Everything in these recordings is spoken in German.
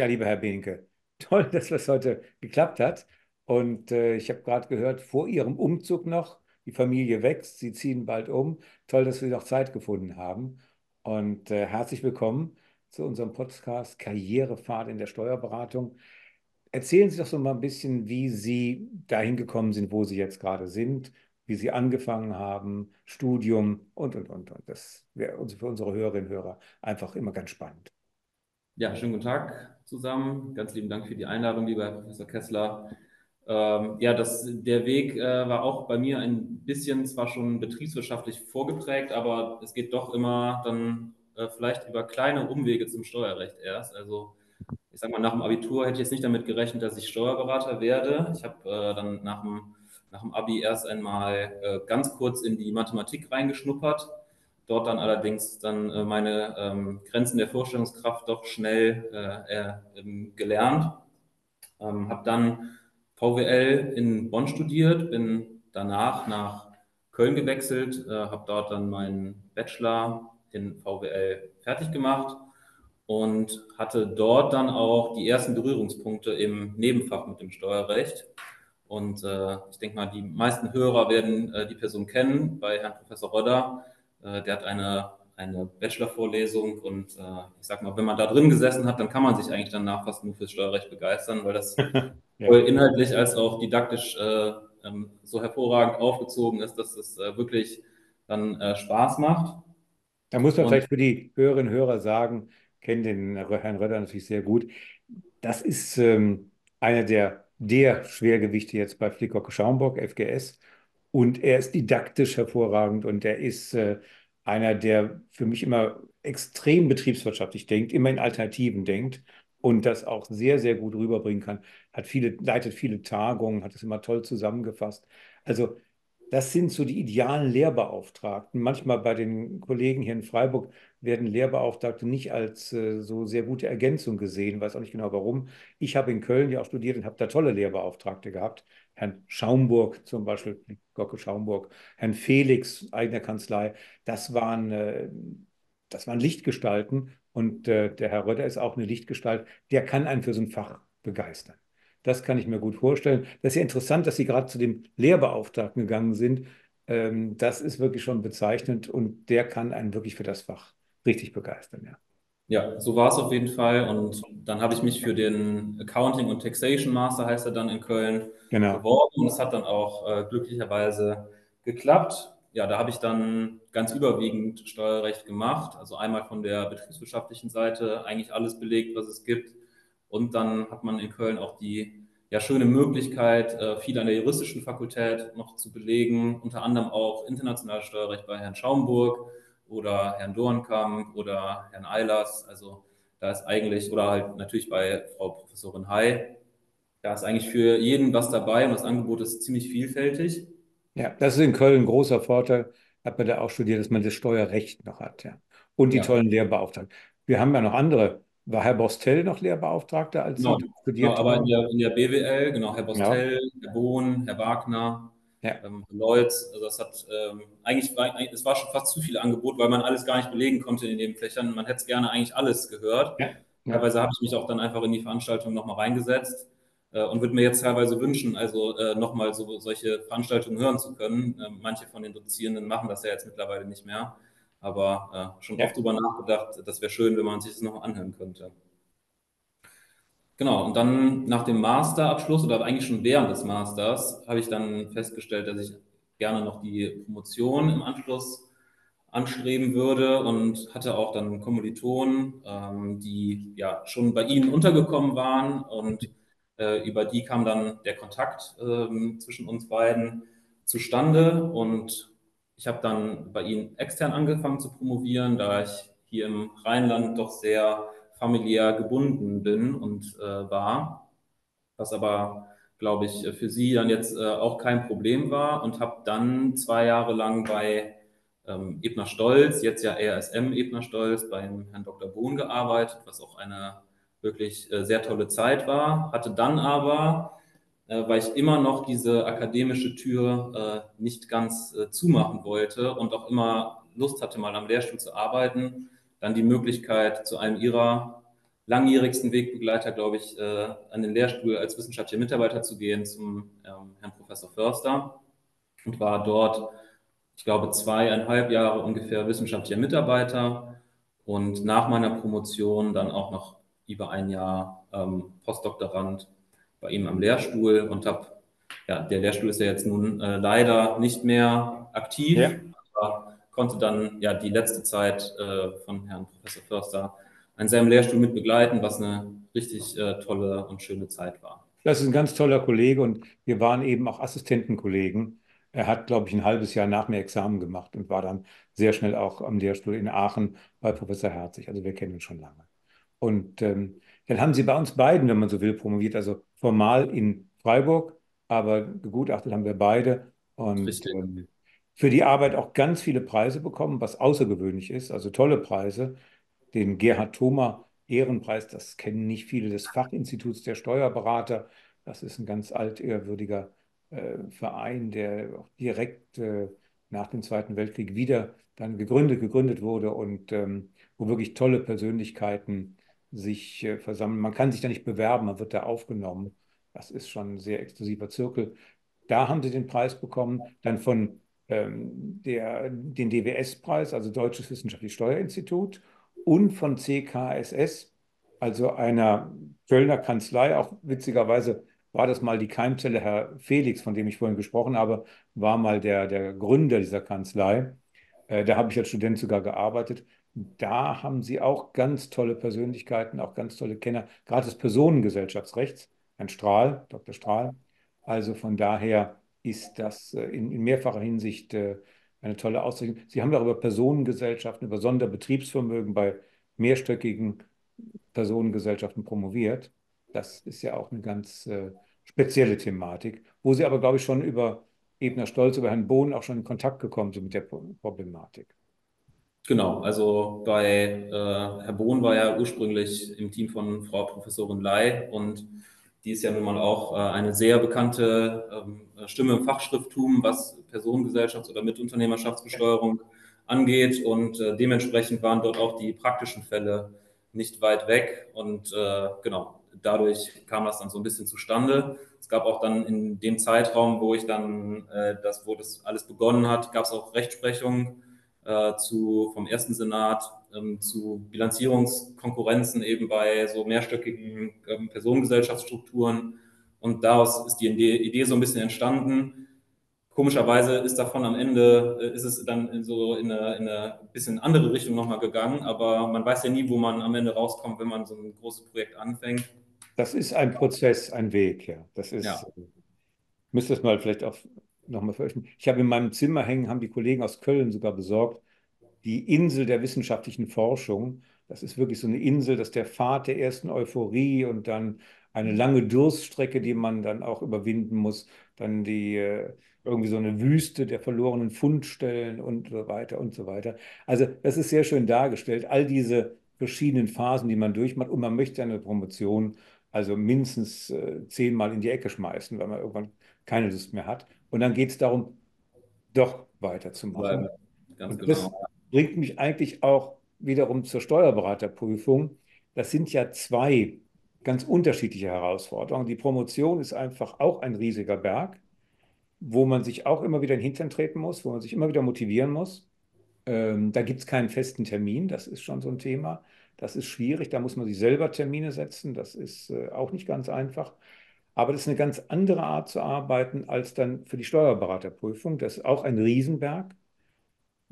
Ja, lieber Herr Behnke, toll, dass das heute geklappt hat. Und äh, ich habe gerade gehört, vor Ihrem Umzug noch, die Familie wächst, Sie ziehen bald um. Toll, dass Sie noch Zeit gefunden haben. Und äh, herzlich willkommen zu unserem Podcast Karrierefahrt in der Steuerberatung. Erzählen Sie doch so mal ein bisschen, wie Sie dahin gekommen sind, wo Sie jetzt gerade sind, wie Sie angefangen haben, Studium und, und, und. und. Das wäre für unsere Hörerinnen und Hörer einfach immer ganz spannend. Ja, schönen guten Tag zusammen. Ganz lieben Dank für die Einladung, lieber Herr Professor Kessler. Ähm, ja, das, der Weg äh, war auch bei mir ein bisschen zwar schon betriebswirtschaftlich vorgeprägt, aber es geht doch immer dann äh, vielleicht über kleine Umwege zum Steuerrecht erst. Also ich sage mal, nach dem Abitur hätte ich jetzt nicht damit gerechnet, dass ich Steuerberater werde. Ich habe äh, dann nach dem, nach dem Abi erst einmal äh, ganz kurz in die Mathematik reingeschnuppert dort dann allerdings dann äh, meine ähm, Grenzen der Vorstellungskraft doch schnell äh, äh, gelernt. Ähm, habe dann VWL in Bonn studiert, bin danach nach Köln gewechselt, äh, habe dort dann meinen Bachelor in VWL fertig gemacht und hatte dort dann auch die ersten Berührungspunkte im Nebenfach mit dem Steuerrecht. Und äh, ich denke mal, die meisten Hörer werden äh, die Person kennen bei Herrn Professor Rodder. Äh, der hat eine, eine Bachelor-Vorlesung und äh, ich sag mal, wenn man da drin gesessen hat, dann kann man sich eigentlich danach fast nur fürs Steuerrecht begeistern, weil das ja. sowohl inhaltlich als auch didaktisch äh, ähm, so hervorragend aufgezogen ist, dass es wirklich dann Spaß macht. Da muss man und, vielleicht für die Hörerinnen und Hörer sagen, kennen den Herrn Röder natürlich sehr gut. Das ist ähm, einer der, der Schwergewichte jetzt bei Flickhock Schaumburg, FGS. Und er ist didaktisch hervorragend und er ist äh, einer, der für mich immer extrem betriebswirtschaftlich denkt, immer in Alternativen denkt und das auch sehr, sehr gut rüberbringen kann. Hat viele, leitet viele Tagungen, hat es immer toll zusammengefasst. Also das sind so die idealen Lehrbeauftragten. Manchmal bei den Kollegen hier in Freiburg werden Lehrbeauftragte nicht als äh, so sehr gute Ergänzung gesehen, weiß auch nicht genau warum. Ich habe in Köln ja auch studiert und habe da tolle Lehrbeauftragte gehabt. Herrn Schaumburg zum Beispiel, Gocke Schaumburg, Herrn Felix, eigener Kanzlei. Das waren, äh, das waren Lichtgestalten und äh, der Herr Rötter ist auch eine Lichtgestalt. Der kann einen für so ein Fach begeistern. Das kann ich mir gut vorstellen. Das ist ja interessant, dass Sie gerade zu dem Lehrbeauftragten gegangen sind. Ähm, das ist wirklich schon bezeichnend und der kann einen wirklich für das Fach richtig begeistern, ja. Ja, so war es auf jeden Fall. Und dann habe ich mich für den Accounting und Taxation Master, heißt er dann in Köln, genau. beworben. Und es hat dann auch äh, glücklicherweise geklappt. Ja, da habe ich dann ganz überwiegend Steuerrecht gemacht. Also einmal von der betriebswirtschaftlichen Seite eigentlich alles belegt, was es gibt. Und dann hat man in Köln auch die ja, schöne Möglichkeit, äh, viel an der juristischen Fakultät noch zu belegen, unter anderem auch internationales Steuerrecht bei Herrn Schaumburg oder Herrn Dornkamp oder Herrn Eilers. Also da ist eigentlich, oder halt natürlich bei Frau Professorin Hay, da ist eigentlich für jeden was dabei und das Angebot ist ziemlich vielfältig. Ja, das ist in Köln ein großer Vorteil, hat man da auch studiert, dass man das Steuerrecht noch hat, ja. Und die ja. tollen Lehrbeauftragten. Wir haben ja noch andere. War Herr Bostel noch Lehrbeauftragter, als genau, studiert genau, aber in der, in der, BWL, genau, Herr Bostel, ja. Herr Bohn, Herr Wagner, ja. Ähm, Lloyds, also das hat ähm, eigentlich, war, es war schon fast zu viel Angebot, weil man alles gar nicht belegen konnte in den Fächern. Man hätte es gerne eigentlich alles gehört. Ja. Ja. Teilweise habe ich mich auch dann einfach in die Veranstaltung nochmal reingesetzt äh, und würde mir jetzt teilweise wünschen, also äh, nochmal so, solche Veranstaltungen hören zu können. Äh, manche von den Dozierenden machen das ja jetzt mittlerweile nicht mehr, aber äh, schon oft drüber nachgedacht, das wäre schön, wenn man sich das noch anhören könnte. Genau, und dann nach dem Masterabschluss oder eigentlich schon während des Masters habe ich dann festgestellt, dass ich gerne noch die Promotion im Anschluss anstreben würde und hatte auch dann Kommilitonen, ähm, die ja schon bei Ihnen untergekommen waren und äh, über die kam dann der Kontakt äh, zwischen uns beiden zustande und ich habe dann bei Ihnen extern angefangen zu promovieren, da ich hier im Rheinland doch sehr familiär gebunden bin und äh, war, was aber, glaube ich, für sie dann jetzt äh, auch kein Problem war und habe dann zwei Jahre lang bei ähm, Ebner Stolz, jetzt ja RSM Ebner Stolz, beim Herrn Dr. Bohn gearbeitet, was auch eine wirklich äh, sehr tolle Zeit war, hatte dann aber äh, weil ich immer noch diese akademische Tür äh, nicht ganz äh, zumachen wollte und auch immer Lust hatte, mal am Lehrstuhl zu arbeiten, dann die Möglichkeit, zu einem ihrer langjährigsten Wegbegleiter, glaube ich, äh, an den Lehrstuhl als wissenschaftlicher Mitarbeiter zu gehen zum ähm, Herrn Professor Förster und war dort, ich glaube, zweieinhalb Jahre ungefähr wissenschaftlicher Mitarbeiter und nach meiner Promotion dann auch noch über ein Jahr ähm, Postdoktorand bei ihm am Lehrstuhl und habe, ja, der Lehrstuhl ist ja jetzt nun äh, leider nicht mehr aktiv, ja. aber konnte dann ja die letzte Zeit äh, von Herrn Professor Förster an seinem Lehrstuhl mit begleiten, was eine richtig äh, tolle und schöne Zeit war. Das ist ein ganz toller Kollege und wir waren eben auch Assistentenkollegen. Er hat, glaube ich, ein halbes Jahr nach mir Examen gemacht und war dann sehr schnell auch am Lehrstuhl in Aachen bei Professor Herzig. Also wir kennen ihn schon lange. Und ähm, dann haben sie bei uns beiden, wenn man so will, promoviert, also formal in Freiburg, aber begutachtet haben wir beide. Und ähm, für die Arbeit auch ganz viele Preise bekommen, was außergewöhnlich ist, also tolle Preise den Gerhard Thoma Ehrenpreis, das kennen nicht viele, des Fachinstituts der Steuerberater. Das ist ein ganz altehrwürdiger äh, Verein, der auch direkt äh, nach dem Zweiten Weltkrieg wieder dann gegründet, gegründet wurde und ähm, wo wirklich tolle Persönlichkeiten sich äh, versammeln. Man kann sich da nicht bewerben, man wird da aufgenommen. Das ist schon ein sehr exklusiver Zirkel. Da haben sie den Preis bekommen, dann von der, den DWS-Preis, also Deutsches Wissenschaftliches Steuerinstitut und von CKSS, also einer Kölner Kanzlei. Auch witzigerweise war das mal die Keimzelle, Herr Felix, von dem ich vorhin gesprochen habe, war mal der, der Gründer dieser Kanzlei. Äh, da habe ich als Student sogar gearbeitet. Da haben sie auch ganz tolle Persönlichkeiten, auch ganz tolle Kenner, gerade des Personengesellschaftsrechts. Ein Strahl, Dr. Strahl. Also von daher ist das äh, in, in mehrfacher Hinsicht äh, eine tolle Auszeichnung. Sie haben darüber Personengesellschaften, über Sonderbetriebsvermögen bei mehrstöckigen Personengesellschaften promoviert. Das ist ja auch eine ganz äh, spezielle Thematik, wo Sie aber, glaube ich, schon über Ebner Stolz, über Herrn Bohn auch schon in Kontakt gekommen sind mit der Problematik. Genau, also bei äh, Herr Bohn war ja ursprünglich im Team von Frau Professorin Lai und die ist ja nun mal auch äh, eine sehr bekannte ähm, Stimme im Fachschrifttum, was Personengesellschafts- oder Mitunternehmerschaftsbesteuerung angeht. Und äh, dementsprechend waren dort auch die praktischen Fälle nicht weit weg. Und äh, genau, dadurch kam das dann so ein bisschen zustande. Es gab auch dann in dem Zeitraum, wo ich dann äh, das, wo das alles begonnen hat, gab es auch Rechtsprechung äh, zu, vom ersten Senat ähm, zu Bilanzierungskonkurrenzen eben bei so mehrstöckigen ähm, Personengesellschaftsstrukturen. Und daraus ist die Idee so ein bisschen entstanden. Komischerweise ist davon am Ende, äh, ist es dann in so in eine, in eine bisschen andere Richtung nochmal gegangen, aber man weiß ja nie, wo man am Ende rauskommt, wenn man so ein großes Projekt anfängt. Das ist ein Prozess, ein Weg, ja. Das ist, ja. Äh, müsste es mal vielleicht auch nochmal veröffentlichen. Ich habe in meinem Zimmer hängen, haben die Kollegen aus Köln sogar besorgt, die Insel der wissenschaftlichen Forschung. Das ist wirklich so eine Insel, das ist der Pfad der ersten Euphorie und dann eine lange Durststrecke, die man dann auch überwinden muss, dann die äh, irgendwie so eine Wüste der verlorenen Fundstellen und so weiter und so weiter. Also das ist sehr schön dargestellt, all diese verschiedenen Phasen, die man durchmacht und man möchte eine Promotion also mindestens äh, zehnmal in die Ecke schmeißen, weil man irgendwann keine Lust mehr hat. Und dann geht es darum, doch weiterzumachen. Ganz und das genau. Bringt mich eigentlich auch wiederum zur Steuerberaterprüfung. Das sind ja zwei ganz unterschiedliche Herausforderungen. Die Promotion ist einfach auch ein riesiger Berg, wo man sich auch immer wieder in den Hintern treten muss, wo man sich immer wieder motivieren muss. Ähm, da gibt es keinen festen Termin, das ist schon so ein Thema. Das ist schwierig, da muss man sich selber Termine setzen, das ist äh, auch nicht ganz einfach. Aber das ist eine ganz andere Art zu arbeiten als dann für die Steuerberaterprüfung. Das ist auch ein Riesenberg.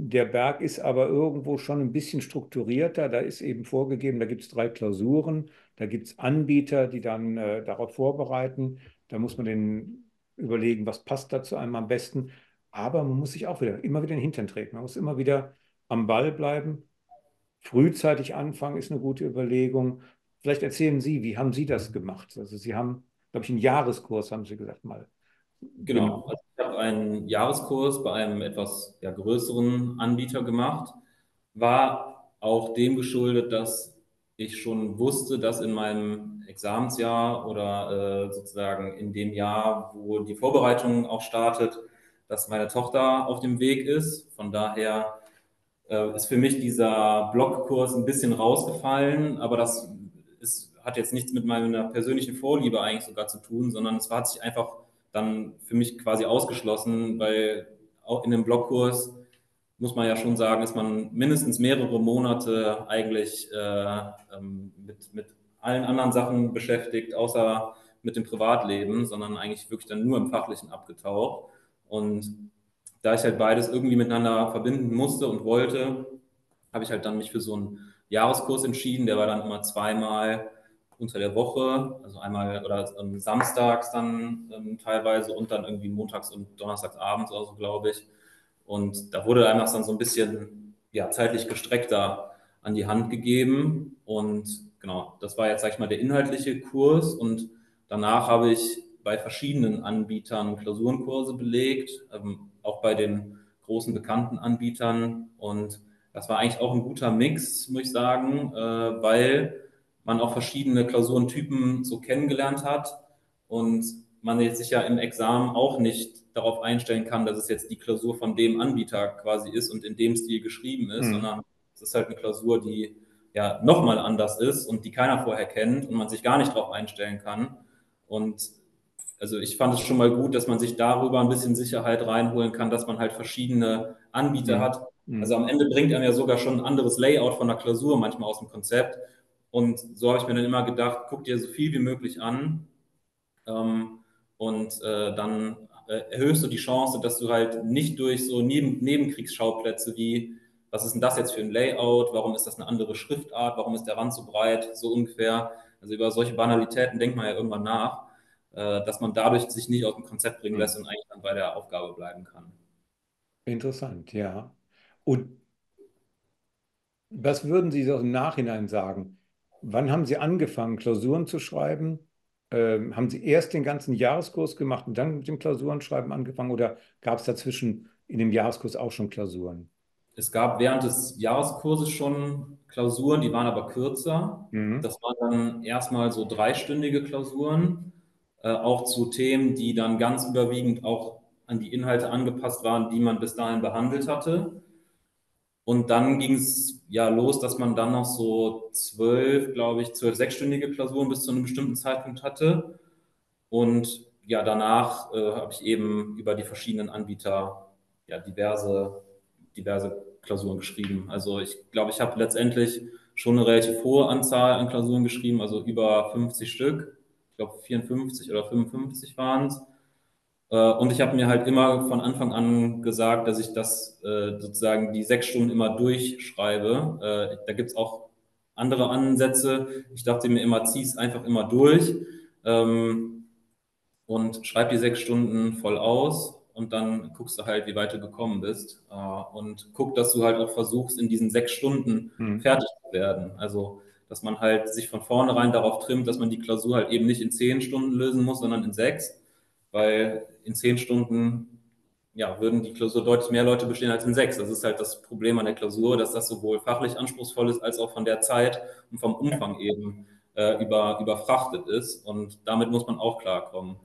Der Berg ist aber irgendwo schon ein bisschen strukturierter. Da ist eben vorgegeben, da gibt es drei Klausuren, da gibt es Anbieter, die dann äh, darauf vorbereiten. Da muss man den überlegen, was passt da zu einem am besten. Aber man muss sich auch wieder immer wieder in den Hintern treten. Man muss immer wieder am Ball bleiben. Frühzeitig anfangen ist eine gute Überlegung. Vielleicht erzählen Sie, wie haben Sie das gemacht? Also Sie haben glaube ich, einen Jahreskurs, haben Sie gesagt mal. Genau, also ich habe einen Jahreskurs bei einem etwas ja, größeren Anbieter gemacht. War auch dem geschuldet, dass ich schon wusste, dass in meinem Examensjahr oder äh, sozusagen in dem Jahr, wo die Vorbereitung auch startet, dass meine Tochter auf dem Weg ist. Von daher äh, ist für mich dieser Blockkurs ein bisschen rausgefallen, aber das es hat jetzt nichts mit meiner persönlichen Vorliebe eigentlich sogar zu tun, sondern es hat sich einfach dann für mich quasi ausgeschlossen, weil auch in dem Blogkurs muss man ja schon sagen, ist man mindestens mehrere Monate eigentlich äh, ähm, mit, mit allen anderen Sachen beschäftigt, außer mit dem Privatleben, sondern eigentlich wirklich dann nur im Fachlichen abgetaucht. Und da ich halt beides irgendwie miteinander verbinden musste und wollte, habe ich halt dann mich für so einen Jahreskurs entschieden. Der war dann immer zweimal unter der Woche, also einmal oder ähm, samstags dann ähm, teilweise und dann irgendwie montags und donnerstags abends oder so, glaube ich. Und da wurde einem das dann so ein bisschen ja, zeitlich gestreckter an die Hand gegeben. Und genau, das war jetzt, sag ich mal, der inhaltliche Kurs. Und danach habe ich bei verschiedenen Anbietern Klausurenkurse belegt, ähm, auch bei den großen bekannten Anbietern. Und das war eigentlich auch ein guter Mix, muss ich sagen, äh, weil man auch verschiedene Klausurentypen so kennengelernt hat und man jetzt sich ja im Examen auch nicht darauf einstellen kann, dass es jetzt die Klausur von dem Anbieter quasi ist und in dem Stil geschrieben ist, mhm. sondern es ist halt eine Klausur, die ja nochmal anders ist und die keiner vorher kennt und man sich gar nicht darauf einstellen kann. Und also ich fand es schon mal gut, dass man sich darüber ein bisschen Sicherheit reinholen kann, dass man halt verschiedene Anbieter mhm. hat. Mhm. Also am Ende bringt einem ja sogar schon ein anderes Layout von der Klausur manchmal aus dem Konzept. Und so habe ich mir dann immer gedacht, guck dir so viel wie möglich an ähm, und äh, dann äh, erhöhst du die Chance, dass du halt nicht durch so Neben Nebenkriegsschauplätze wie, was ist denn das jetzt für ein Layout, warum ist das eine andere Schriftart, warum ist der Rand so breit, so ungefähr. Also über solche Banalitäten denkt man ja irgendwann nach, äh, dass man dadurch sich nicht aus dem Konzept bringen lässt und eigentlich dann bei der Aufgabe bleiben kann. Interessant, ja. Und was würden Sie so im Nachhinein sagen? Wann haben Sie angefangen, Klausuren zu schreiben? Ähm, haben Sie erst den ganzen Jahreskurs gemacht und dann mit dem Klausurenschreiben angefangen oder gab es dazwischen in dem Jahreskurs auch schon Klausuren? Es gab während des Jahreskurses schon Klausuren, die waren aber kürzer. Mhm. Das waren dann erstmal so dreistündige Klausuren, äh, auch zu Themen, die dann ganz überwiegend auch an die Inhalte angepasst waren, die man bis dahin behandelt hatte. Und dann ging es ja los, dass man dann noch so zwölf, glaube ich, zwölf sechsstündige Klausuren bis zu einem bestimmten Zeitpunkt hatte. Und ja, danach äh, habe ich eben über die verschiedenen Anbieter ja diverse, diverse Klausuren geschrieben. Also ich glaube, ich habe letztendlich schon eine relativ hohe Anzahl an Klausuren geschrieben, also über 50 Stück. Ich glaube 54 oder 55 waren es. Äh, und ich habe mir halt immer von Anfang an gesagt, dass ich das äh, sozusagen die sechs Stunden immer durchschreibe. Äh, da gibt es auch andere Ansätze. Ich dachte mir immer, zieh es einfach immer durch ähm, und schreib die sechs Stunden voll aus und dann guckst du halt, wie weit du gekommen bist und guck, dass du halt auch versuchst, in diesen sechs Stunden hm. fertig zu werden. Also dass man halt sich von vornherein darauf trimmt, dass man die Klausur halt eben nicht in zehn Stunden lösen muss, sondern in sechs weil in zehn Stunden ja, würden die Klausur deutlich mehr Leute bestehen als in sechs. Das ist halt das Problem an der Klausur, dass das sowohl fachlich anspruchsvoll ist, als auch von der Zeit und vom Umfang eben äh, über, überfrachtet ist. Und damit muss man auch klarkommen.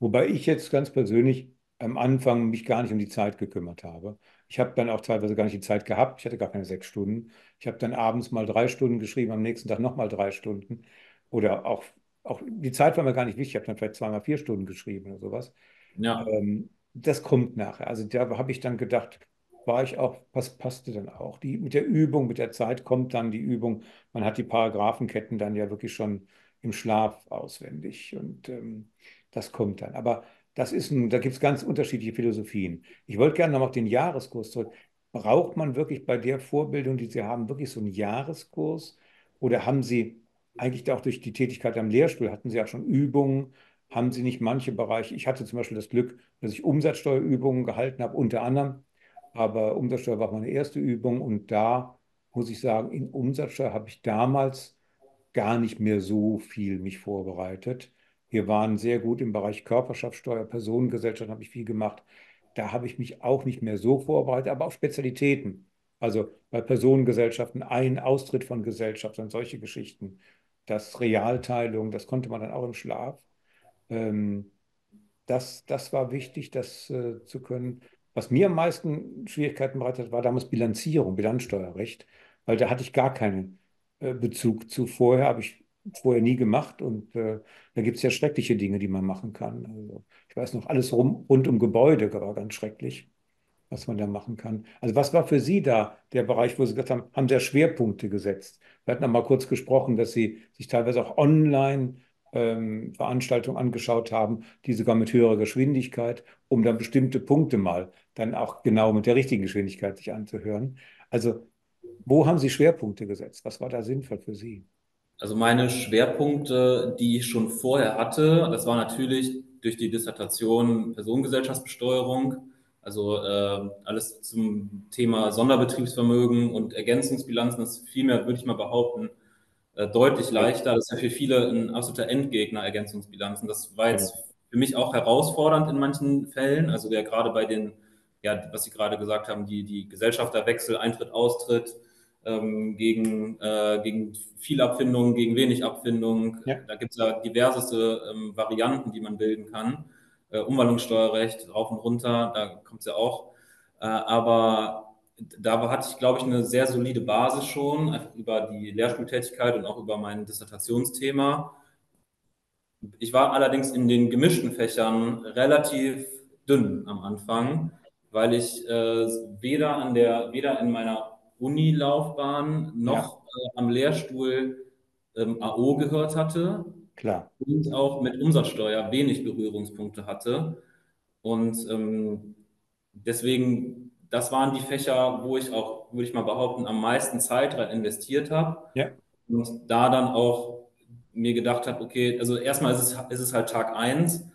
Wobei ich jetzt ganz persönlich am Anfang mich gar nicht um die Zeit gekümmert habe. Ich habe dann auch teilweise gar nicht die Zeit gehabt. Ich hatte gar keine sechs Stunden. Ich habe dann abends mal drei Stunden geschrieben, am nächsten Tag nochmal drei Stunden. Oder auch auch die Zeit war mir gar nicht wichtig. Ich habe dann vielleicht zweimal vier Stunden geschrieben oder sowas. Ja. Ähm, das kommt nachher. Also da habe ich dann gedacht, war ich auch, was passte dann auch. Die, mit der Übung, mit der Zeit kommt dann die Übung. Man hat die Paragraphenketten dann ja wirklich schon im Schlaf auswendig und ähm, das kommt dann. Aber das ist ein, da gibt es ganz unterschiedliche Philosophien. Ich wollte gerne noch auf den Jahreskurs zurück. Braucht man wirklich bei der Vorbildung, die Sie haben, wirklich so einen Jahreskurs? Oder haben Sie eigentlich auch durch die Tätigkeit am Lehrstuhl hatten Sie ja schon Übungen, haben Sie nicht manche Bereiche, ich hatte zum Beispiel das Glück, dass ich Umsatzsteuerübungen gehalten habe, unter anderem, aber Umsatzsteuer war meine erste Übung und da muss ich sagen, in Umsatzsteuer habe ich damals gar nicht mehr so viel mich vorbereitet. Wir waren sehr gut im Bereich Körperschaftssteuer, Personengesellschaft habe ich viel gemacht. Da habe ich mich auch nicht mehr so vorbereitet, aber auf Spezialitäten. Also bei Personengesellschaften ein Austritt von Gesellschaften, solche Geschichten das Realteilung, das konnte man dann auch im Schlaf. Ähm, das, das war wichtig, das äh, zu können. Was mir am meisten Schwierigkeiten bereitet hat, war damals Bilanzierung, Bilanzsteuerrecht, weil da hatte ich gar keine äh, Bezug zu vorher, habe ich vorher nie gemacht und äh, da gibt es ja schreckliche Dinge, die man machen kann. Also ich weiß noch, alles rum, rund um Gebäude war ganz schrecklich, was man da machen kann. Also was war für Sie da der Bereich, wo Sie gesagt haben, haben Sie Schwerpunkte gesetzt? Wir hatten einmal kurz gesprochen, dass Sie sich teilweise auch online ähm, Veranstaltungen angeschaut haben, die sogar mit höherer Geschwindigkeit, um dann bestimmte Punkte mal dann auch genau mit der richtigen Geschwindigkeit sich anzuhören. Also wo haben Sie Schwerpunkte gesetzt? Was war da sinnvoll für Sie? Also meine Schwerpunkte, die ich schon vorher hatte, das war natürlich durch die Dissertation Personengesellschaftsbesteuerung, also äh, alles zum Thema Sonderbetriebsvermögen und Ergänzungsbilanzen, das ist vielmehr, würde ich mal behaupten, äh, deutlich leichter. Das ist ja für viele ein absoluter Endgegner, Ergänzungsbilanzen. Das war jetzt für mich auch herausfordernd in manchen Fällen. Also ja gerade bei den, ja, was Sie gerade gesagt haben, die, die Gesellschafterwechsel, Eintritt, Austritt, ähm, gegen, äh, gegen viel Abfindung, gegen wenig Abfindung. Ja. Da gibt es ja diverseste ähm, Varianten, die man bilden kann. Äh, Umwandlungssteuerrecht, rauf und runter, da kommt es ja auch. Äh, aber da hatte ich, glaube ich, eine sehr solide Basis schon, über die Lehrstuhltätigkeit und auch über mein Dissertationsthema. Ich war allerdings in den gemischten Fächern relativ dünn am Anfang, weil ich äh, weder an der, weder in meiner Unilaufbahn noch ja. äh, am Lehrstuhl ähm, AO gehört hatte. Klar. Und auch mit Umsatzsteuer wenig Berührungspunkte hatte. Und ähm, deswegen das waren die Fächer, wo ich auch, würde ich mal behaupten, am meisten Zeit rein investiert habe. Ja. Und da dann auch mir gedacht habe, okay, also erstmal ist es, ist es halt Tag 1.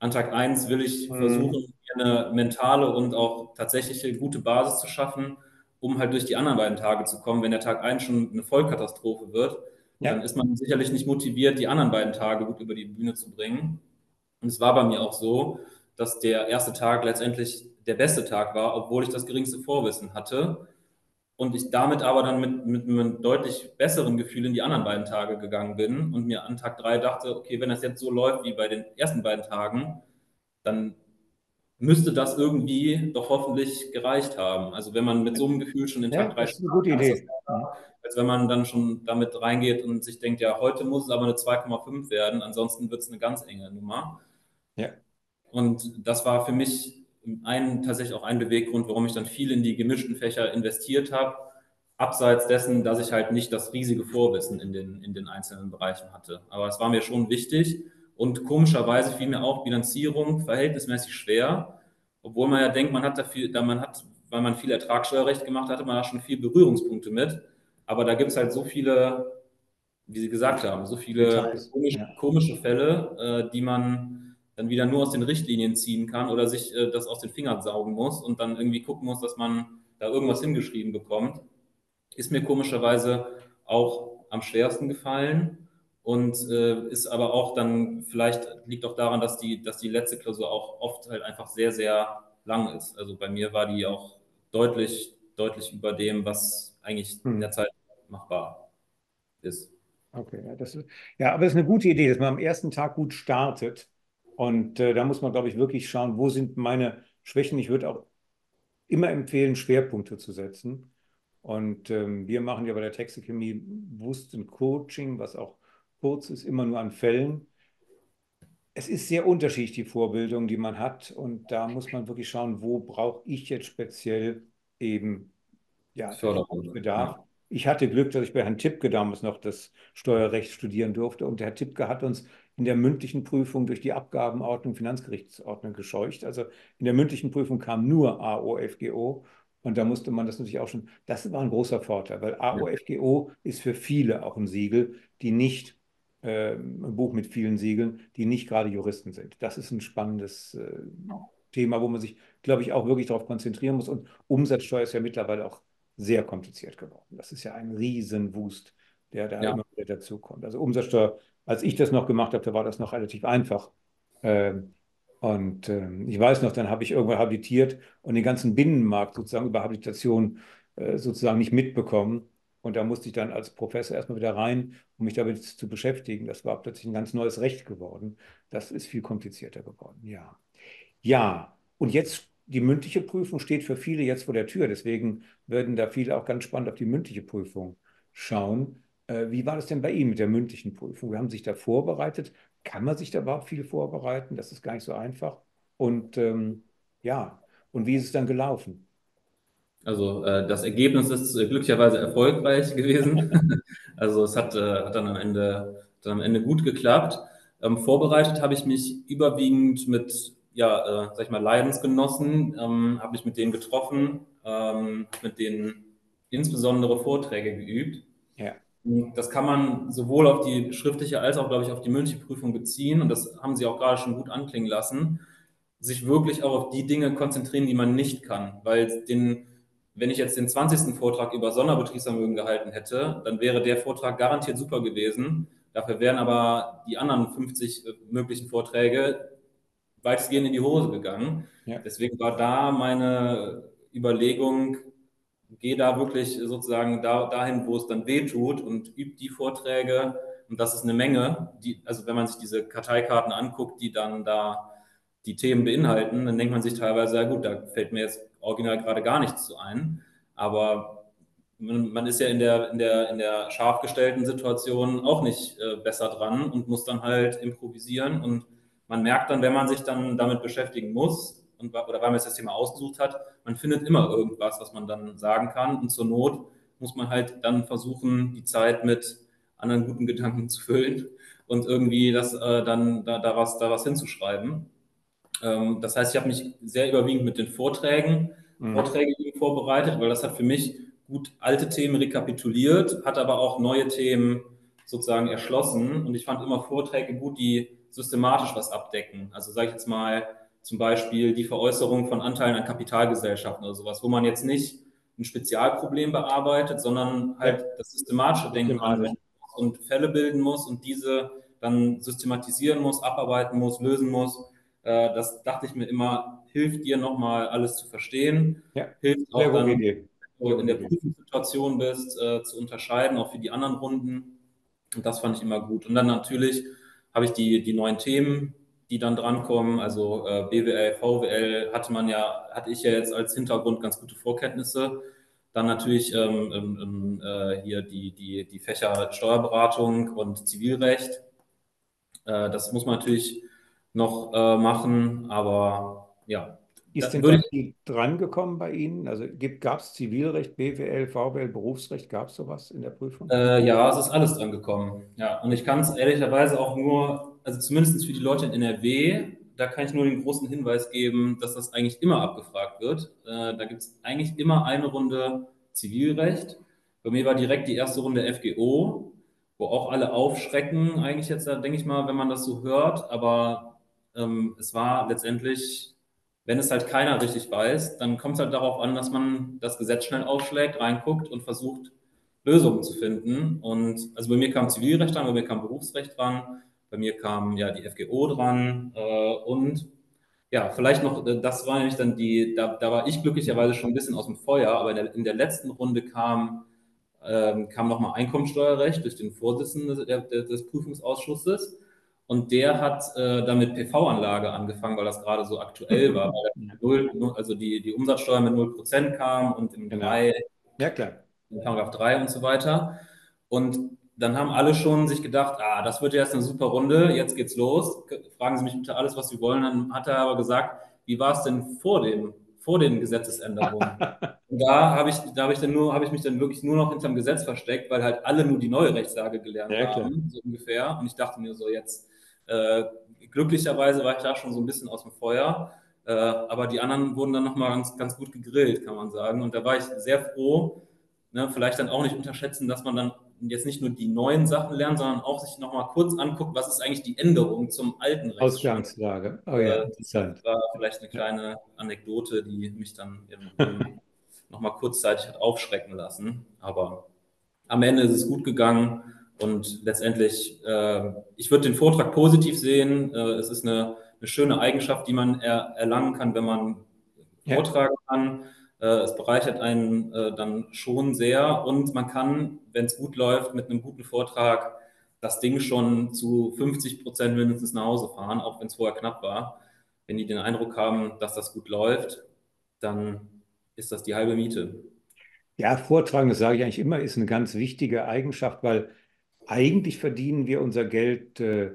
An Tag 1 will ich mhm. versuchen, eine mentale und auch tatsächliche gute Basis zu schaffen, um halt durch die anderen beiden Tage zu kommen. Wenn der Tag 1 schon eine Vollkatastrophe wird, ja. dann ist man sicherlich nicht motiviert, die anderen beiden Tage gut über die Bühne zu bringen. Und es war bei mir auch so, dass der erste Tag letztendlich der beste Tag war, obwohl ich das geringste Vorwissen hatte. Und ich damit aber dann mit, mit einem deutlich besseren Gefühl in die anderen beiden Tage gegangen bin und mir an Tag drei dachte, okay, wenn das jetzt so läuft wie bei den ersten beiden Tagen, dann müsste das irgendwie doch hoffentlich gereicht haben. Also wenn man mit so einem Gefühl schon den ja, Tag das ist eine gute Idee. als wenn man dann schon damit reingeht und sich denkt, ja, heute muss es aber eine 2,5 werden, ansonsten wird es eine ganz enge Nummer. Ja. Und das war für mich ein, tatsächlich auch ein Beweggrund, warum ich dann viel in die gemischten Fächer investiert habe. Abseits dessen, dass ich halt nicht das riesige Vorwissen in den, in den einzelnen Bereichen hatte. Aber es war mir schon wichtig. Und komischerweise fiel mir auch Bilanzierung verhältnismäßig schwer, obwohl man ja denkt, man hat dafür, da man hat, weil man viel Ertragssteuerrecht gemacht hatte, man da schon viel Berührungspunkte mit. Aber da gibt es halt so viele, wie Sie gesagt haben, so viele komische, ja. komische Fälle, äh, die man dann wieder nur aus den Richtlinien ziehen kann oder sich äh, das aus den Fingern saugen muss und dann irgendwie gucken muss, dass man da irgendwas hingeschrieben bekommt, ist mir komischerweise auch am schwersten gefallen und äh, ist aber auch dann, vielleicht liegt auch daran, dass die, dass die letzte Klausur auch oft halt einfach sehr, sehr lang ist. Also bei mir war die auch deutlich, deutlich über dem, was eigentlich hm. in der Zeit machbar ist. Okay, ja, das ist, ja, aber es ist eine gute Idee, dass man am ersten Tag gut startet und äh, da muss man, glaube ich, wirklich schauen, wo sind meine Schwächen. Ich würde auch immer empfehlen, Schwerpunkte zu setzen. Und ähm, wir machen ja bei der Textechemie bewusst ein Coaching, was auch kurz ist, immer nur an Fällen. Es ist sehr unterschiedlich, die Vorbildung, die man hat. Und da muss man wirklich schauen, wo brauche ich jetzt speziell eben ja, Bedarf. Ja. Ich hatte Glück, dass ich bei Herrn Tippke damals noch das Steuerrecht studieren durfte. Und Herr Tippke hat uns in der mündlichen Prüfung durch die Abgabenordnung, Finanzgerichtsordnung gescheucht. Also in der mündlichen Prüfung kam nur AOFGO und da musste man das natürlich auch schon, das war ein großer Vorteil, weil AOFGO ist für viele auch ein Siegel, die nicht, äh, ein Buch mit vielen Siegeln, die nicht gerade Juristen sind. Das ist ein spannendes äh, Thema, wo man sich, glaube ich, auch wirklich darauf konzentrieren muss. Und Umsatzsteuer ist ja mittlerweile auch sehr kompliziert geworden. Das ist ja ein Riesenwust, der da ja. immer wieder dazukommt. Also Umsatzsteuer als ich das noch gemacht habe, da war das noch relativ einfach. Ähm, und ähm, ich weiß noch, dann habe ich irgendwann habilitiert und den ganzen Binnenmarkt sozusagen über Habilitation äh, sozusagen nicht mitbekommen. Und da musste ich dann als Professor erstmal wieder rein, um mich damit zu beschäftigen. Das war plötzlich ein ganz neues Recht geworden. Das ist viel komplizierter geworden, ja. Ja, und jetzt die mündliche Prüfung steht für viele jetzt vor der Tür. Deswegen werden da viele auch ganz spannend auf die mündliche Prüfung schauen. Äh, wie war das denn bei Ihnen mit der mündlichen Prüfung? Wir haben sich da vorbereitet. Kann man sich da überhaupt viel vorbereiten? Das ist gar nicht so einfach. Und ähm, ja, und wie ist es dann gelaufen? Also äh, das Ergebnis ist äh, glücklicherweise erfolgreich gewesen. also es hat, äh, hat dann, am Ende, dann am Ende gut geklappt. Ähm, vorbereitet habe ich mich überwiegend mit, ja, äh, sag ich mal, Leidensgenossen, ähm, habe mich mit denen getroffen, ähm, mit denen insbesondere Vorträge geübt. Ja. Das kann man sowohl auf die schriftliche als auch, glaube ich, auf die mündliche Prüfung beziehen. Und das haben Sie auch gerade schon gut anklingen lassen. Sich wirklich auch auf die Dinge konzentrieren, die man nicht kann. Weil den, wenn ich jetzt den 20. Vortrag über Sonderbetriebsvermögen gehalten hätte, dann wäre der Vortrag garantiert super gewesen. Dafür wären aber die anderen 50 äh, möglichen Vorträge weitestgehend in die Hose gegangen. Ja. Deswegen war da meine Überlegung, gehe da wirklich sozusagen da, dahin, wo es dann weh tut und übe die Vorträge. Und das ist eine Menge. Die, also wenn man sich diese Karteikarten anguckt, die dann da die Themen beinhalten, dann denkt man sich teilweise, ja gut, da fällt mir jetzt original gerade gar nichts zu ein. Aber man ist ja in der, in der, in der scharf gestellten Situation auch nicht äh, besser dran und muss dann halt improvisieren. Und man merkt dann, wenn man sich dann damit beschäftigen muss, und, oder weil man sich das Thema ausgesucht hat, man findet immer irgendwas, was man dann sagen kann. Und zur Not muss man halt dann versuchen, die Zeit mit anderen guten Gedanken zu füllen und irgendwie das äh, dann da, da, was, da was hinzuschreiben. Ähm, das heißt, ich habe mich sehr überwiegend mit den Vorträgen, mhm. Vorträge vorbereitet, weil das hat für mich gut alte Themen rekapituliert, hat aber auch neue Themen sozusagen erschlossen. Und ich fand immer Vorträge gut, die systematisch was abdecken. Also sage ich jetzt mal, zum Beispiel die Veräußerung von Anteilen an Kapitalgesellschaften oder sowas, wo man jetzt nicht ein Spezialproblem bearbeitet, sondern halt das systematische Denken anwendet und Fälle bilden muss und diese dann systematisieren muss, abarbeiten muss, lösen muss. Äh, das dachte ich mir immer, hilft dir nochmal alles zu verstehen, ja, hilft auch dann, wenn du in der Prüfungssituation bist, äh, zu unterscheiden, auch für die anderen Runden. Und das fand ich immer gut. Und dann natürlich habe ich die, die neuen Themen die dann drankommen. Also äh, BWL, VWL hatte man ja, hatte ich ja jetzt als Hintergrund ganz gute Vorkenntnisse. Dann natürlich ähm, ähm, äh, hier die, die, die Fächer Steuerberatung und Zivilrecht. Äh, das muss man natürlich noch äh, machen, aber ja. Ist denn das drangekommen bei Ihnen? Also gab es Zivilrecht, BWL, VWL, Berufsrecht? Gab es sowas in der Prüfung? Äh, ja, es ist alles drangekommen. Ja, und ich kann es ehrlicherweise auch nur also zumindest für die Leute in NRW, da kann ich nur den großen Hinweis geben, dass das eigentlich immer abgefragt wird. Äh, da gibt es eigentlich immer eine Runde Zivilrecht. Bei mir war direkt die erste Runde FGO, wo auch alle aufschrecken, eigentlich jetzt, denke ich mal, wenn man das so hört. Aber ähm, es war letztendlich, wenn es halt keiner richtig weiß, dann kommt es halt darauf an, dass man das Gesetz schnell aufschlägt, reinguckt und versucht, Lösungen zu finden. Und also bei mir kam Zivilrecht dran, bei mir kam Berufsrecht dran. Bei mir kam ja die FGO dran äh, und ja, vielleicht noch, äh, das war nämlich dann die, da, da war ich glücklicherweise schon ein bisschen aus dem Feuer, aber in der, in der letzten Runde kam, ähm, kam nochmal Einkommensteuerrecht durch den Vorsitzenden des, des Prüfungsausschusses. Und der hat äh, dann mit PV-Anlage angefangen, weil das gerade so aktuell war, weil null, also die, die Umsatzsteuer mit 0% kam und im genau. 3, ja, klar. in Paragraph 3 und so weiter. Und dann haben alle schon sich gedacht, ah, das wird jetzt eine super Runde, jetzt geht's los. Fragen Sie mich bitte alles, was Sie wollen. Dann hat er aber gesagt, wie war es denn vor dem, vor den Gesetzesänderungen? Und da habe ich, da habe ich dann nur, habe ich mich dann wirklich nur noch hinterm Gesetz versteckt, weil halt alle nur die neue Rechtslage gelernt ja, haben, so ungefähr. Und ich dachte mir so jetzt, äh, glücklicherweise war ich da schon so ein bisschen aus dem Feuer. Äh, aber die anderen wurden dann nochmal ganz, ganz gut gegrillt, kann man sagen. Und da war ich sehr froh, ne, vielleicht dann auch nicht unterschätzen, dass man dann jetzt nicht nur die neuen Sachen lernen, sondern auch sich nochmal kurz anguckt, was ist eigentlich die Änderung zum alten Recht. Ausgangslage. Oh ja, äh, interessant. Das war vielleicht eine kleine Anekdote, die mich dann nochmal kurzzeitig hat aufschrecken lassen. Aber am Ende ist es gut gegangen und letztendlich, äh, ich würde den Vortrag positiv sehen. Äh, es ist eine, eine, schöne Eigenschaft, die man er, erlangen kann, wenn man ja. vortragen kann. Äh, es bereichert einen äh, dann schon sehr und man kann, wenn es gut läuft, mit einem guten Vortrag das Ding schon zu 50 Prozent mindestens nach Hause fahren, auch wenn es vorher knapp war. Wenn die den Eindruck haben, dass das gut läuft, dann ist das die halbe Miete. Ja, Vortragen, das sage ich eigentlich immer, ist eine ganz wichtige Eigenschaft, weil eigentlich verdienen wir unser Geld äh,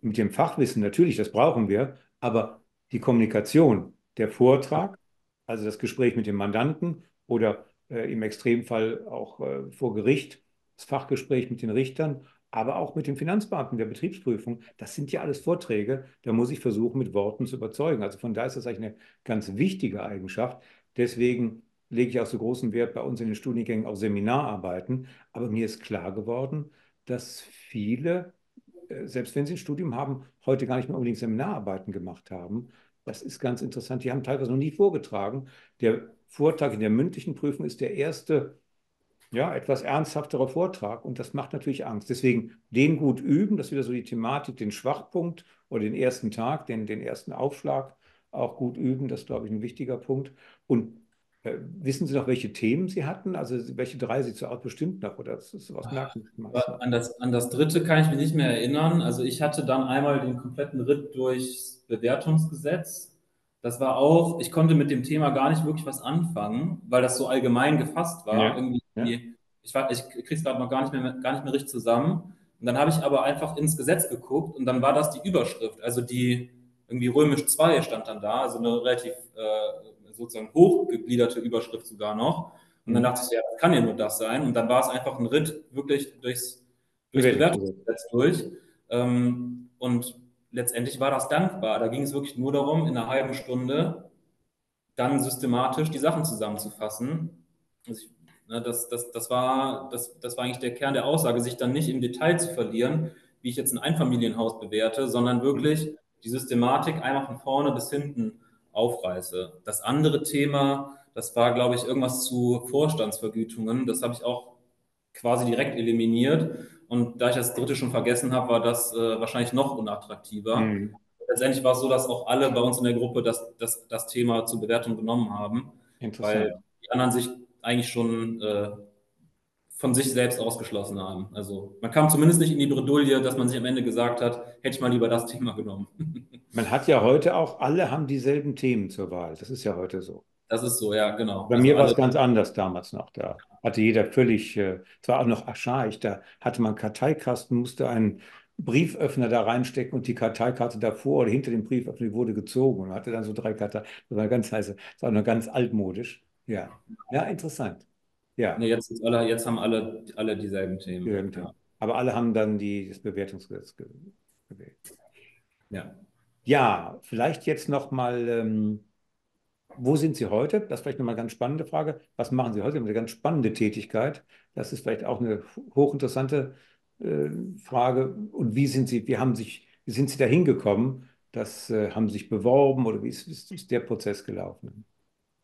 mit dem Fachwissen, natürlich, das brauchen wir, aber die Kommunikation, der Vortrag, also das Gespräch mit dem Mandanten oder äh, im Extremfall auch äh, vor Gericht, das Fachgespräch mit den Richtern, aber auch mit dem Finanzbeamten der Betriebsprüfung, das sind ja alles Vorträge, da muss ich versuchen, mit Worten zu überzeugen. Also von daher ist das eigentlich eine ganz wichtige Eigenschaft. Deswegen lege ich auch so großen Wert bei uns in den Studiengängen auf Seminararbeiten. Aber mir ist klar geworden, dass viele, äh, selbst wenn sie ein Studium haben, heute gar nicht mehr unbedingt Seminararbeiten gemacht haben. Das ist ganz interessant. Die haben teilweise noch nie vorgetragen. Der Vortrag in der mündlichen Prüfung ist der erste, ja, etwas ernsthaftere Vortrag und das macht natürlich Angst. Deswegen den gut üben, das ist wieder so die Thematik, den Schwachpunkt oder den ersten Tag, den, den ersten Aufschlag auch gut üben, das ist, glaube ich, ein wichtiger Punkt. Und wissen Sie noch, welche Themen Sie hatten? Also welche drei Sie zuerst bestimmt noch? Oder das ist, was Sie an das, an das dritte kann ich mich nicht mehr erinnern. Also ich hatte dann einmal den kompletten Ritt durchs Bewertungsgesetz. Das war auch, ich konnte mit dem Thema gar nicht wirklich was anfangen, weil das so allgemein gefasst war. Ja. Irgendwie, ja. Ich, war, ich kriege es gerade noch gar nicht, mehr, gar nicht mehr richtig zusammen. Und dann habe ich aber einfach ins Gesetz geguckt und dann war das die Überschrift. Also die irgendwie römisch 2 stand dann da, also eine relativ äh, sozusagen hochgegliederte Überschrift sogar noch. Und dann mhm. dachte ich, ja, das kann ja nur das sein. Und dann war es einfach ein Ritt wirklich durchs, durchs Bewertungsgesetz durch. Ähm, und letztendlich war das dankbar. Da ging es wirklich nur darum, in einer halben Stunde dann systematisch die Sachen zusammenzufassen. Also ich, ne, das, das, das, war, das, das war eigentlich der Kern der Aussage, sich dann nicht im Detail zu verlieren, wie ich jetzt ein Einfamilienhaus bewerte, sondern wirklich die Systematik einmal von vorne bis hinten aufreiße. Das andere Thema, das war, glaube ich, irgendwas zu Vorstandsvergütungen. Das habe ich auch quasi direkt eliminiert. Und da ich das dritte schon vergessen habe, war das äh, wahrscheinlich noch unattraktiver. Mhm. Letztendlich war es so, dass auch alle bei uns in der Gruppe das, das, das Thema zur Bewertung genommen haben, weil die anderen sich eigentlich schon äh, von sich selbst ausgeschlossen haben. Also man kam zumindest nicht in die Bredouille, dass man sich am Ende gesagt hat, hätte ich mal lieber das Thema genommen. Man hat ja heute auch, alle haben dieselben Themen zur Wahl. Das ist ja heute so. Das ist so, ja, genau. Bei also mir war es ganz anders damals noch. Da hatte jeder völlig, äh, zwar auch noch archaisch, da hatte man Karteikasten, musste einen Brieföffner da reinstecken und die Karteikarte davor oder hinter dem Brieföffner wurde gezogen und hatte dann so drei Karten. Das war ganz heiße, das war noch ganz altmodisch. Ja, ja, interessant. Ja. Nee, jetzt, alle, jetzt haben alle, alle dieselben Themen. Dieselben Themen. Ja. Aber alle haben dann die, das Bewertungsgesetz gewählt. Ja. Ja, vielleicht jetzt nochmal, ähm, wo sind Sie heute? Das ist vielleicht nochmal eine ganz spannende Frage. Was machen Sie heute? Eine ganz spannende Tätigkeit. Das ist vielleicht auch eine hochinteressante äh, Frage. Und wie sind Sie, wie haben sich, wie sind Sie da hingekommen? Das äh, haben Sie sich beworben oder wie ist, ist, ist der Prozess gelaufen?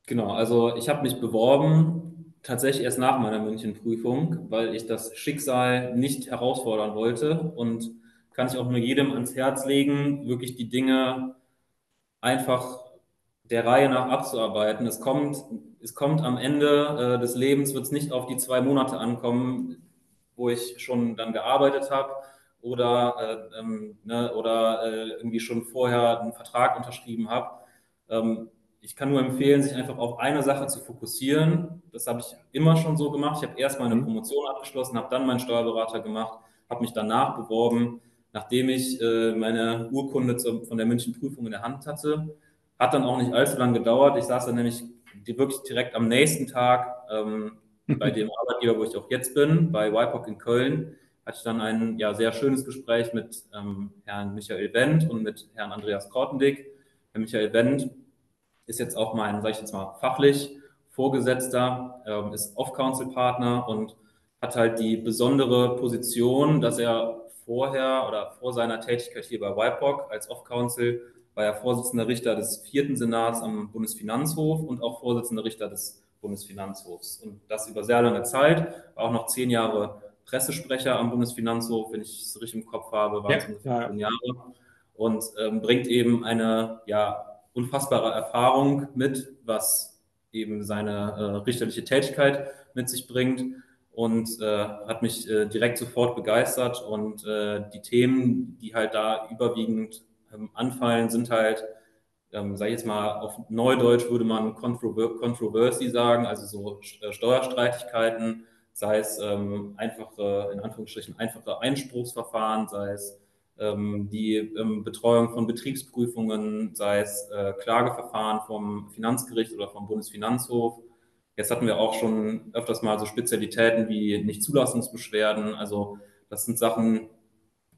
Genau, also ich habe mich beworben tatsächlich erst nach meiner Münchenprüfung, weil ich das Schicksal nicht herausfordern wollte und kann ich auch nur jedem ans Herz legen, wirklich die Dinge einfach der Reihe nach abzuarbeiten. Es kommt, es kommt am Ende äh, des Lebens, wird es nicht auf die zwei Monate ankommen, wo ich schon dann gearbeitet habe oder, äh, ähm, ne, oder äh, irgendwie schon vorher einen Vertrag unterschrieben habe. Ähm, ich kann nur empfehlen, sich einfach auf eine Sache zu fokussieren. Das habe ich immer schon so gemacht. Ich habe erst meine mhm. Promotion abgeschlossen, habe dann meinen Steuerberater gemacht, habe mich danach beworben nachdem ich äh, meine Urkunde von der München Prüfung in der Hand hatte. Hat dann auch nicht allzu lange gedauert. Ich saß dann nämlich wirklich direkt am nächsten Tag ähm, bei dem Arbeitgeber, wo ich auch jetzt bin, bei WIPOC in Köln, hatte ich dann ein ja, sehr schönes Gespräch mit ähm, Herrn Michael Wendt und mit Herrn Andreas Kortendick. Herr Michael Wendt ist jetzt auch mein, sage ich jetzt mal, fachlich Vorgesetzter, ähm, ist Off-Council-Partner und hat halt die besondere Position, dass er vorher oder vor seiner Tätigkeit hier bei WIPOC als Off-Council war er Vorsitzender Richter des vierten Senats am Bundesfinanzhof und auch Vorsitzender Richter des Bundesfinanzhofs. Und das über sehr lange Zeit, war auch noch zehn Jahre Pressesprecher am Bundesfinanzhof, wenn ich es richtig im Kopf habe, waren es ja, ungefähr zehn Jahre. Und ähm, bringt eben eine ja, unfassbare Erfahrung mit, was eben seine äh, richterliche Tätigkeit mit sich bringt und äh, hat mich äh, direkt sofort begeistert. Und äh, die Themen, die halt da überwiegend ähm, anfallen, sind halt ähm, sage ich jetzt mal, auf Neudeutsch würde man Controver Controversy sagen, also so äh, Steuerstreitigkeiten, sei es ähm, einfache, in Anführungsstrichen, einfache Einspruchsverfahren, sei es die ähm, Betreuung von Betriebsprüfungen, sei es äh, Klageverfahren vom Finanzgericht oder vom Bundesfinanzhof. Jetzt hatten wir auch schon öfters mal so Spezialitäten wie Nichtzulassungsbeschwerden. Also das sind Sachen,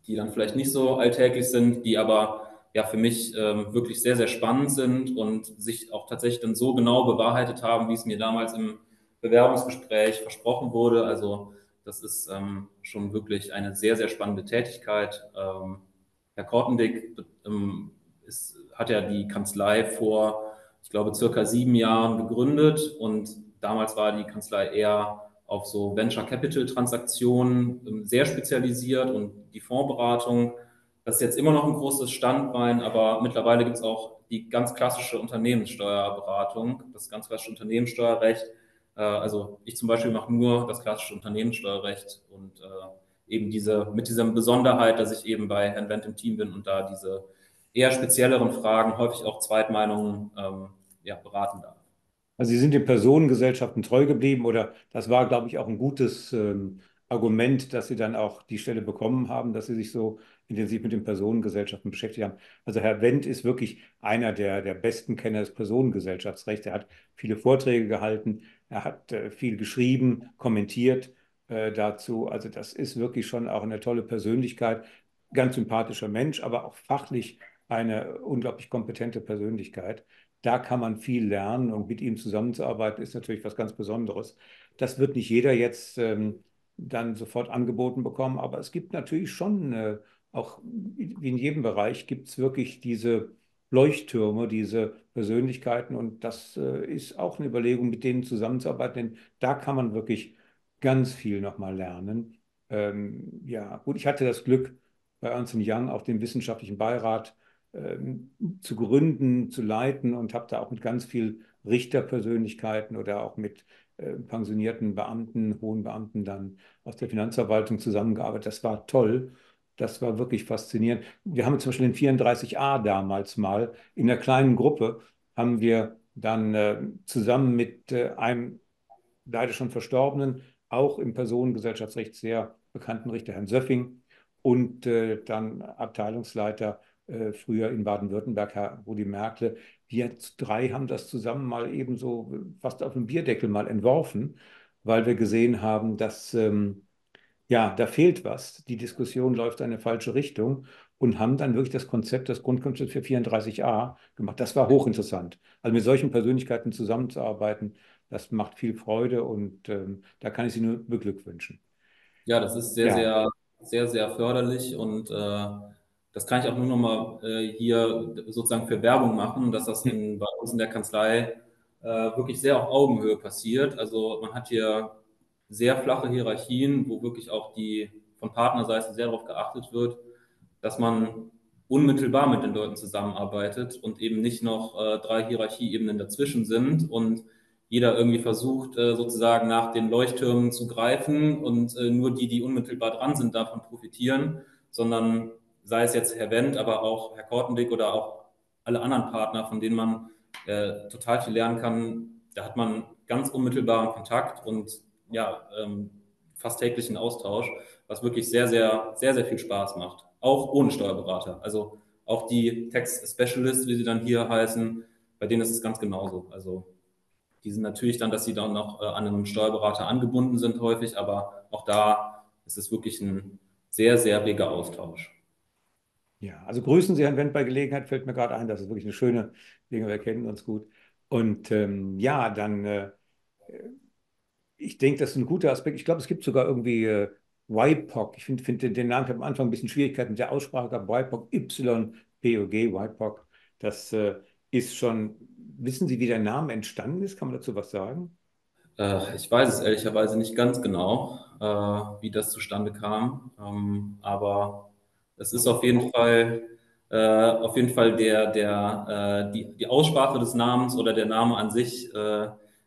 die dann vielleicht nicht so alltäglich sind, die aber ja für mich ähm, wirklich sehr, sehr spannend sind und sich auch tatsächlich dann so genau bewahrheitet haben, wie es mir damals im Bewerbungsgespräch versprochen wurde. Also das ist ähm, schon wirklich eine sehr, sehr spannende Tätigkeit. Ähm, Herr Kortendick ähm, ist, hat ja die Kanzlei vor, ich glaube, circa sieben Jahren gegründet und damals war die Kanzlei eher auf so Venture Capital Transaktionen ähm, sehr spezialisiert und die Fondsberatung das ist jetzt immer noch ein großes Standbein, aber mittlerweile gibt es auch die ganz klassische Unternehmenssteuerberatung, das ganz klassische Unternehmenssteuerrecht. Äh, also ich zum Beispiel mache nur das klassische Unternehmenssteuerrecht und äh, eben diese, mit dieser Besonderheit, dass ich eben bei Herrn Wendt im Team bin und da diese eher spezielleren Fragen, häufig auch Zweitmeinungen, ähm, ja, beraten darf. Also Sie sind den Personengesellschaften treu geblieben oder das war, glaube ich, auch ein gutes ähm, Argument, dass Sie dann auch die Stelle bekommen haben, dass Sie sich so intensiv mit den Personengesellschaften beschäftigt haben. Also Herr Wendt ist wirklich einer der, der besten Kenner des Personengesellschaftsrechts. Er hat viele Vorträge gehalten, er hat äh, viel geschrieben, kommentiert äh, dazu. Also das ist wirklich schon auch eine tolle Persönlichkeit, ganz sympathischer Mensch, aber auch fachlich eine unglaublich kompetente Persönlichkeit. Da kann man viel lernen und mit ihm zusammenzuarbeiten ist natürlich was ganz Besonderes. Das wird nicht jeder jetzt ähm, dann sofort angeboten bekommen, aber es gibt natürlich schon äh, auch wie in jedem Bereich gibt es wirklich diese Leuchttürme, diese Persönlichkeiten und das äh, ist auch eine Überlegung, mit denen zusammenzuarbeiten, denn da kann man wirklich ganz viel nochmal lernen. Ähm, ja, gut, ich hatte das Glück, bei Ernst Young auch den wissenschaftlichen Beirat ähm, zu gründen, zu leiten und habe da auch mit ganz viel Richterpersönlichkeiten oder auch mit äh, pensionierten Beamten, hohen Beamten dann aus der Finanzverwaltung zusammengearbeitet. Das war toll. Das war wirklich faszinierend. Wir haben zum Beispiel den 34a damals mal in einer kleinen Gruppe haben wir dann äh, zusammen mit äh, einem leider schon verstorbenen, auch im Personengesellschaftsrecht sehr bekannten Richter Herrn Söffing und äh, dann Abteilungsleiter äh, früher in Baden-Württemberg, Herr Rudi Merkle. Wir drei haben das zusammen mal eben so fast auf dem Bierdeckel mal entworfen, weil wir gesehen haben, dass ähm, ja, da fehlt was. Die Diskussion läuft in eine falsche Richtung und haben dann wirklich das Konzept, das Grundkonzept für 34a gemacht. Das war hochinteressant. Also mit solchen Persönlichkeiten zusammenzuarbeiten, das macht viel Freude und ähm, da kann ich Sie nur beglückwünschen. Ja, das ist sehr, ja. sehr, sehr, sehr förderlich und äh, das kann ich auch nur noch mal äh, hier sozusagen für Werbung machen, dass das in, bei uns in der Kanzlei äh, wirklich sehr auf Augenhöhe passiert. Also man hat hier sehr flache Hierarchien, wo wirklich auch die von Partnerseite sehr darauf geachtet wird, dass man unmittelbar mit den Leuten zusammenarbeitet und eben nicht noch äh, drei Hierarchieebenen dazwischen sind und jeder irgendwie versucht, äh, sozusagen nach den Leuchttürmen zu greifen und äh, nur die, die unmittelbar dran sind, davon profitieren, sondern sei es jetzt Herr Wendt, aber auch Herr Kortendick oder auch alle anderen Partner, von denen man äh, total viel lernen kann, da hat man ganz unmittelbaren Kontakt und ja, ähm, fast täglichen Austausch, was wirklich sehr, sehr, sehr, sehr viel Spaß macht. Auch ohne Steuerberater. Also auch die Tax Specialists, wie sie dann hier heißen, bei denen ist es ganz genauso. Also die sind natürlich dann, dass sie dann noch äh, an einen Steuerberater angebunden sind häufig, aber auch da ist es wirklich ein sehr, sehr reger Austausch. Ja, also grüßen Sie Herrn Wendt bei Gelegenheit, fällt mir gerade ein, das ist wirklich eine schöne Dinge, wir kennen uns gut. Und ähm, ja, dann äh, ich denke, das ist ein guter Aspekt. Ich glaube, es gibt sogar irgendwie äh, YPOC. Ich finde find den Namen, ich habe am Anfang ein bisschen Schwierigkeiten mit der Aussprache gehabt. YPOC, Y-P-O-G, YPOC. Das äh, ist schon, wissen Sie, wie der Name entstanden ist? Kann man dazu was sagen? Äh, ich weiß es ehrlicherweise nicht ganz genau, äh, wie das zustande kam. Ähm, aber es ist auf jeden Fall, äh, auf jeden Fall der, der, äh, die, die Aussprache des Namens oder der Name an sich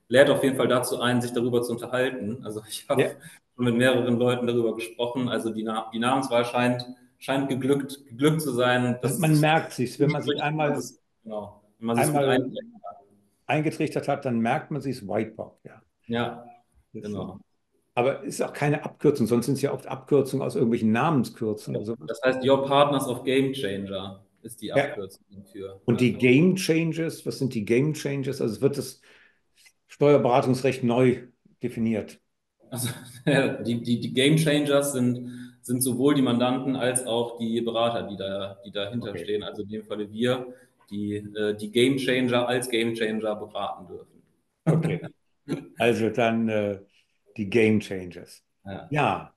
lädt auf jeden Fall dazu ein, sich darüber zu unterhalten. Also ich habe ja. schon mit mehreren Leuten darüber gesprochen. Also die, Na die Namenswahl scheint, scheint geglückt, geglückt zu sein. man merkt sich, wenn man sich einmal, genau. Wenn man einmal eingetrichtert hat, dann merkt man sich, es ist Whiteboard. Ja. Ja, genau. Aber es ist auch keine Abkürzung, sonst sind es ja oft Abkürzungen aus irgendwelchen Namenskürzen so. Das heißt, Your Partners of Game Changer ist die Ja. Abkürzung für. Und die Ja. Game Changes, was sind die Game Changes? Also es wird das Steuerberatungsrecht neu definiert. Also, die, die, die Game Changers sind, sind sowohl die Mandanten als auch die Berater, die, da, die dahinter Okay. stehen. Also in dem Falle wir, die äh, die Game Changer als Game Changer beraten dürfen. Okay. Also dann äh, die Game Changers. Ja. Ja,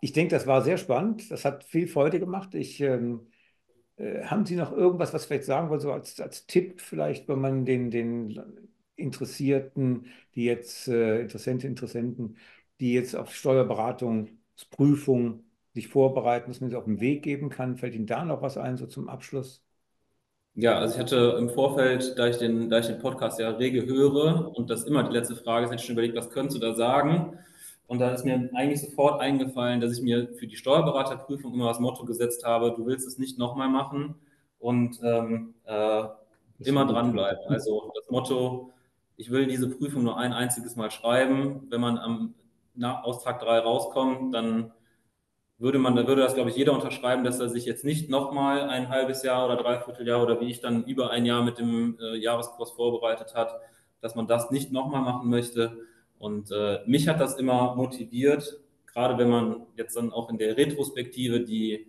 ich denke, das war sehr spannend. Das hat viel Freude gemacht. Ich, ähm, äh, haben Sie noch irgendwas, was vielleicht sagen wollen, so als, als Tipp vielleicht, wenn man den, den Interessierten, die jetzt, äh, Interessenten, Interessenten, die jetzt auf Steuerberatungsprüfung sich vorbereiten, dass man sie auf den Weg geben kann? Fällt Ihnen da noch was ein, so zum Abschluss? Ja, also ich hatte im Vorfeld, da ich den, da ich den Podcast ja rege höre und das immer die letzte Frage ist, hätte ich schon überlegt, was könntest du da sagen? Und da ist mir eigentlich sofort eingefallen, dass ich mir für die Steuerberaterprüfung immer das Motto gesetzt habe, du willst es nicht nochmal machen und ähm, äh, immer dranbleiben. Also das Motto, ich will diese Prüfung nur ein einziges Mal schreiben. Wenn man am nach, aus Tag 3 rauskommt, dann würde man, da würde das, glaube ich, jeder unterschreiben, dass er sich jetzt nicht nochmal ein halbes Jahr oder dreiviertel Jahr oder wie ich dann über ein Jahr mit dem äh, Jahreskurs vorbereitet hat, dass man das nicht nochmal machen möchte. Und äh, mich hat das immer motiviert, gerade wenn man jetzt dann auch in der Retrospektive die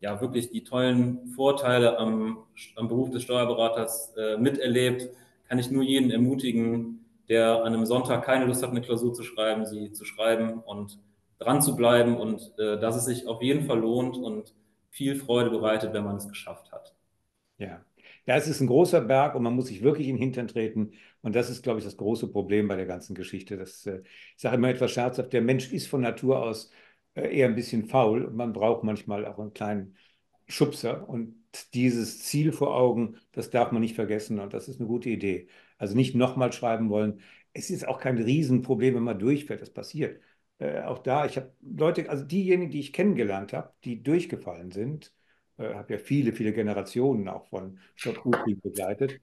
ja wirklich die tollen Vorteile am, am Beruf des Steuerberaters äh, miterlebt, kann ich nur jeden ermutigen, der an einem Sonntag keine Lust hat, eine Klausur zu schreiben, sie zu schreiben und dran zu bleiben und äh, dass es sich auf jeden Fall lohnt und viel Freude bereitet, wenn man es geschafft hat. Ja. Ja, es ist ein großer Berg und man muss sich wirklich in den Hintern treten. Und das ist, glaube ich, das große Problem bei der ganzen Geschichte. Das, äh, ich sage immer etwas scherzhaft, der Mensch ist von Natur aus äh, eher ein bisschen faul und man braucht manchmal auch einen kleinen Schubser. Und dieses Ziel vor Augen, das darf man nicht vergessen. Und das ist eine gute Idee. Also nicht nochmal schreiben wollen. Es ist auch kein Riesenproblem, wenn man durchfällt. Das passiert. Äh, auch da, ich habe Leute, also diejenigen, die ich kennengelernt habe, die durchgefallen sind, äh, habe ja viele, viele Generationen auch von Stadtgutfrieden begleitet,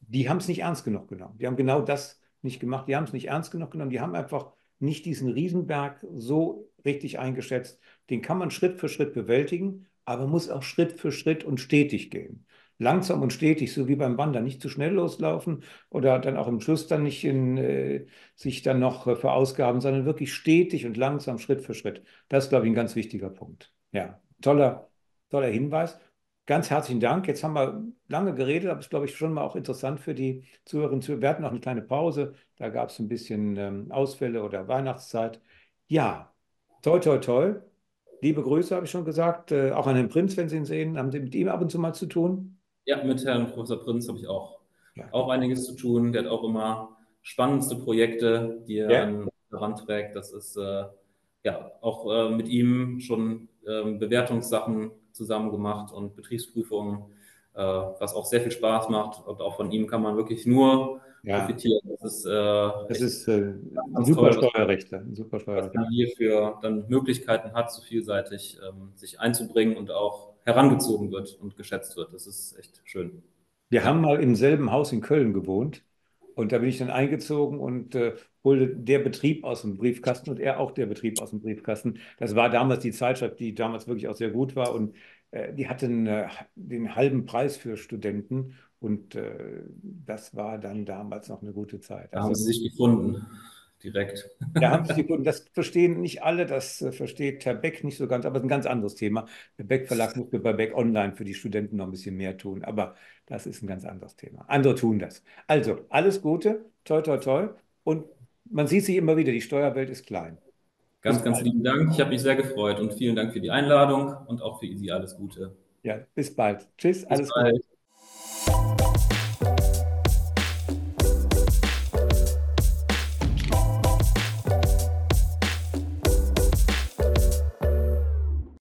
die haben es nicht ernst genug genommen. Die haben genau das nicht gemacht. Die haben es nicht ernst genug genommen. Die haben einfach nicht diesen Riesenberg so richtig eingeschätzt. Den kann man Schritt für Schritt bewältigen, aber muss auch Schritt für Schritt und stetig gehen. Langsam und stetig, so wie beim Wandern, nicht zu schnell loslaufen oder dann auch im Schluss dann nicht in, äh, sich dann noch äh, verausgaben, sondern wirklich stetig und langsam, Schritt für Schritt. Das ist, glaube ich, ein ganz wichtiger Punkt. Ja, toller, toller Hinweis. Ganz herzlichen Dank. Jetzt haben wir lange geredet, aber es ist, glaube ich, schon mal auch interessant für die Zuhörerinnen. Wir hatten noch eine kleine Pause, da gab es ein bisschen ähm, Ausfälle oder Weihnachtszeit. Ja, toi, toi, toi. Liebe Grüße, habe ich schon gesagt. Äh, auch an den Prinz, wenn Sie ihn sehen. Haben Sie mit ihm ab und zu mal zu tun? Ja, mit Herrn Professor Prinz habe ich auch, Ja. auch einiges zu tun. Der hat auch immer spannendste Projekte, die er Ja. an- heranträgt. Das ist äh, ja auch äh, mit ihm schon ähm, Bewertungssachen zusammen gemacht und Betriebsprüfungen, äh, was auch sehr viel Spaß macht. Und auch von ihm kann man wirklich nur Ja, profitieren. Das ist, äh, das ist äh, ein super toll. Ein super was man hier für dann Möglichkeiten hat, so vielseitig ähm, sich einzubringen und auch herangezogen wird und geschätzt wird. Das ist echt schön. Wir haben mal im selben Haus in Köln gewohnt und da bin ich dann eingezogen und äh, holte der Betrieb aus dem Briefkasten und er auch der Betrieb aus dem Briefkasten. Das war damals die Zeitschrift, die damals wirklich auch sehr gut war und äh, die hatten äh, den halben Preis für Studenten und äh, das war dann damals noch eine gute Zeit. Da haben Also, sie sich gefunden, direkt. da haben sich die Kunden, das verstehen nicht alle, das äh, versteht Herr Beck nicht so ganz, aber es ist ein ganz anderes Thema. Der Beck Verlag musste bei Beck Online für die Studenten noch ein bisschen mehr tun, aber das ist ein ganz anderes Thema. Andere tun das. Also, alles Gute, toi, toi, toi. Und man sieht sich immer wieder, die Steuerwelt ist klein. Ganz, Bis ganz bald. lieben Dank. Ich habe mich sehr gefreut und vielen Dank für die Einladung und auch für Sie alles Gute. Ja, bis bald. Tschüss, Bis alles Gute. bald.